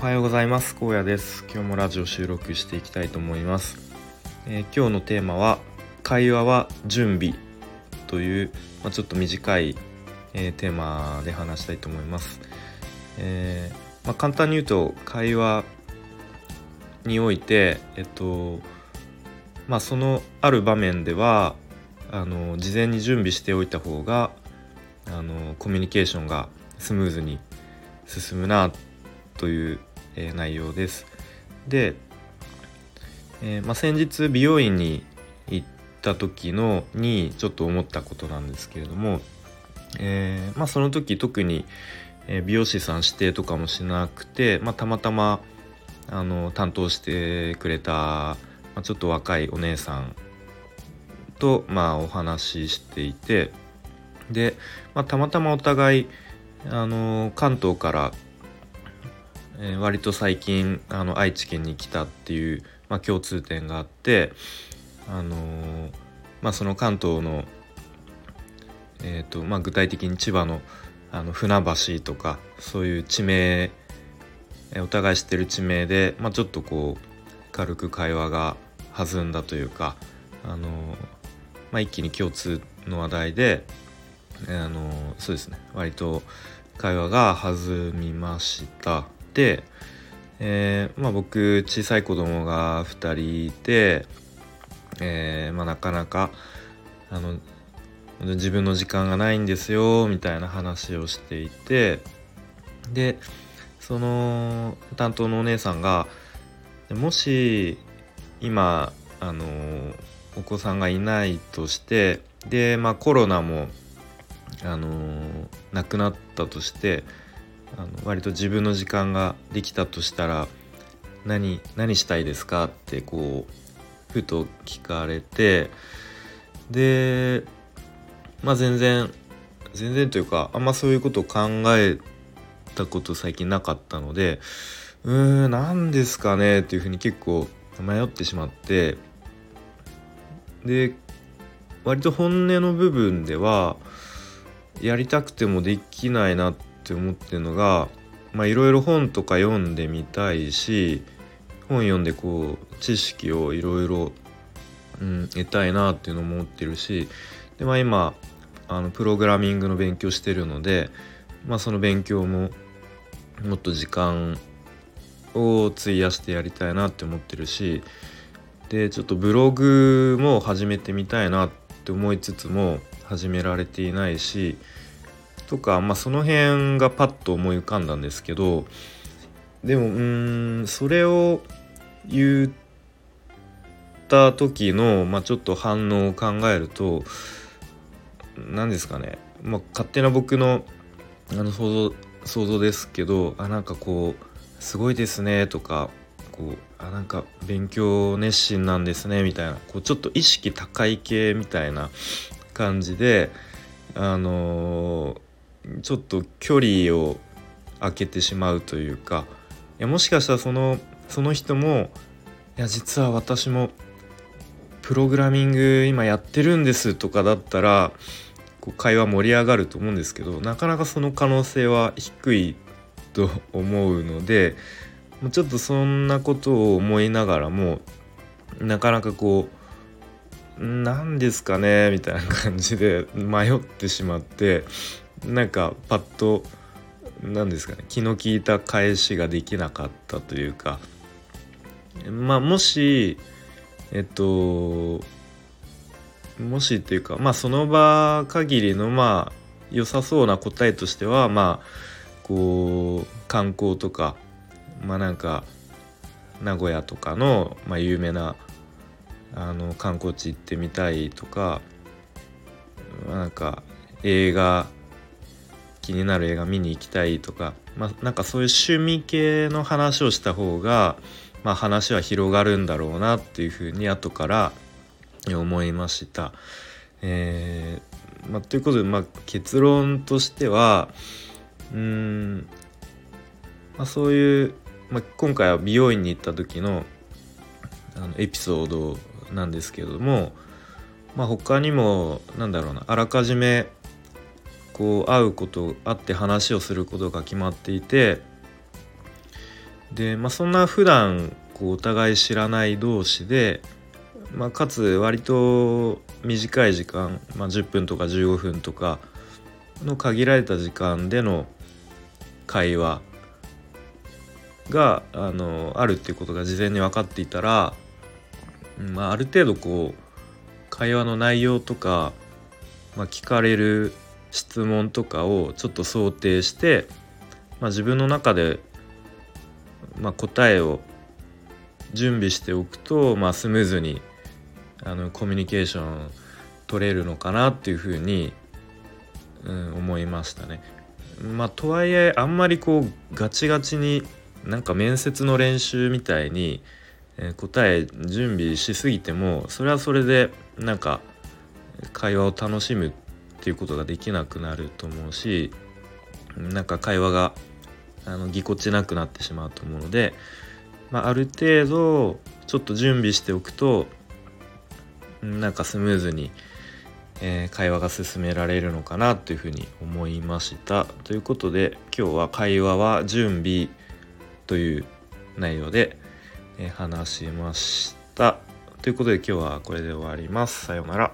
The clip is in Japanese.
はようございます。高野です。今日もラジオ収録していきたいと思います、えー、今日のテーマは会話は準備という、まあ、ちょっと短い、えー、テーマで話したいと思います、えー、まあ、簡単に言うと会話においてえっとまあそのある場面ではあの事前に準備しておいた方があのコミュニケーションがスムーズに進むなという、え、内容です。で、えー、まあ、先日美容院に行った時のにちょっと思ったことなんですけれども、えー、まあ、その時特に、美容師さん指定とかもしなくて、まあ、たまたまあの担当してくれた、まあ、ちょっと若いお姉さんと、まあ、お話ししていてで、まあ、たまたまお互いあの関東から、えー、割と最近あの愛知県に来たっていう、まあ、共通点があってあのー、まあ、その関東の、えーとまあ、具体的に千葉のあの船橋とかそういう地名お互い知ってる地名で、まあ、ちょっとこう軽く会話が弾んだというか、あのまあ、一気に共通の話題で、あのそうですね割と会話が弾みました、えー、まあ、僕小さい子供が2人いて、えー、まあ、なかなかあの自分の時間がないんですよみたいな話をしていてでその担当のお姉さんがもし今あのお子さんがいないとしてでまあコロナもあの亡くなったとしてあの割と自分の時間ができたとしたら何何したいですかってこうふと聞かれてでまあ全然全然というかあんまそういうことを考えたこと最近なかったのでうーん何ですかねっていうふうに結構迷ってしまってで割と本音の部分ではやりたくてもできないなってって思ってるのがいろいろ本とか読んでみたいし本読んでこう知識をいろいろ得たいなっていうのも思ってるしでまあ今あのプログラミングの勉強してるのでまあその勉強ももっと時間を費やしてやりたいなって思ってるしでちょっとブログも始めてみたいなって思いつつも始められていないしとか、まあ、その辺がパッと思い浮かんだんですけどでもうんそれを言った時の、まあ、ちょっと反応を考えると何ですかね、まあ、勝手な僕のあの想像想像ですけどあなんかこう「すごいですね」とかこうあなんか勉強熱心なんですねみたいなこうちょっと意識高い系みたいな感じであのー、ちょっと距離を空けてしまうというかいやもしかしたらそのその人もいや実は私もプログラミング今やってるんですとかだったらこう会話盛り上がると思うんですけどなかなかその可能性は低いと思うのでちょっとそんなことを思いながらもなかなかこう何ですかねみたいな感じで迷ってしまってなんかパッと何ですかね気の利いた返しができなかったというかまあもしえっともしっていうかまあその場限りのまあ良さそうな答えとしてはまあこう観光とかまあなんか名古屋とかの、まあ、有名なあの観光地行ってみたいとかなんか映画気になる映画見に行きたいとか、まあ、なんかそういう趣味系の話をした方が、まあ、話は広がるんだろうなっていうふうに後から思いました。えーまあ、ということで、まあ、結論としてはうん、まあ、そういう、まあ、今回は美容院に行った時のあのエピソードなんですけれども、まあ、他にもなんだろうなあらかじめこう会うこと会って話をすることが決まっていてで、まあ、そんな普段こうお互い知らない同士で、まあ、かつ割と短い時間、まあ、10分とか15分とかの限られた時間での会話があのあるっていうことが事前に分かっていたら、まあ、ある程度こう会話の内容とか、まあ、聞かれる質問とかをちょっと想定して、まあ、自分の中で、まあ、答えを準備しておくと、まあ、スムーズにあのコミュニケーション取れるのかなっていうふうに、うん、思いましたね。まあ、とはいえあんまりこうガチガチになんか面接の練習みたいに、えー、答え準備しすぎてもそれはそれでなんか会話を楽しむっていうことができなくなると思うしなんか会話があのぎこちなくなってしまうと思うので、まあ、ある程度ちょっと準備しておくとなんかスムーズに、えー、会話が進められるのかなというふうに思いました。ということで今日は会話は準備という内容で、えー、話しました。ということで今日はこれで終わります。さようなら。